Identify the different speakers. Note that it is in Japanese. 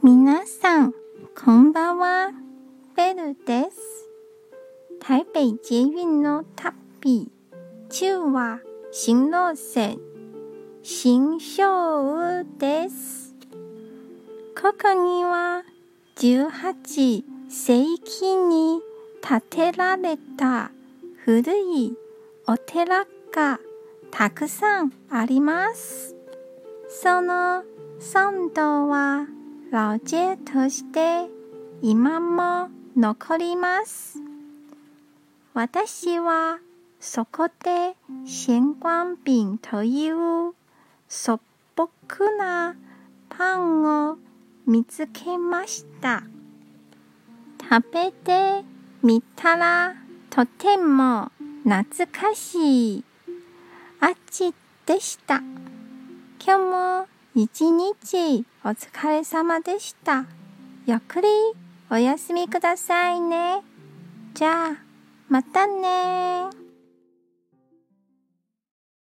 Speaker 1: 皆さん、こんばんは。ベルです。台北捷運の旅。中は新路線、新庄です。ここには18世紀に建てられた古いお寺がたくさんあります。その参道は老街として今も残ります。私はそこで新光餅という素朴なパンを見つけました。食べてみたらとても懐かしい味でした。今日も一日お疲れ様でした。ゆっくりお休みくださいね。じゃあ、またね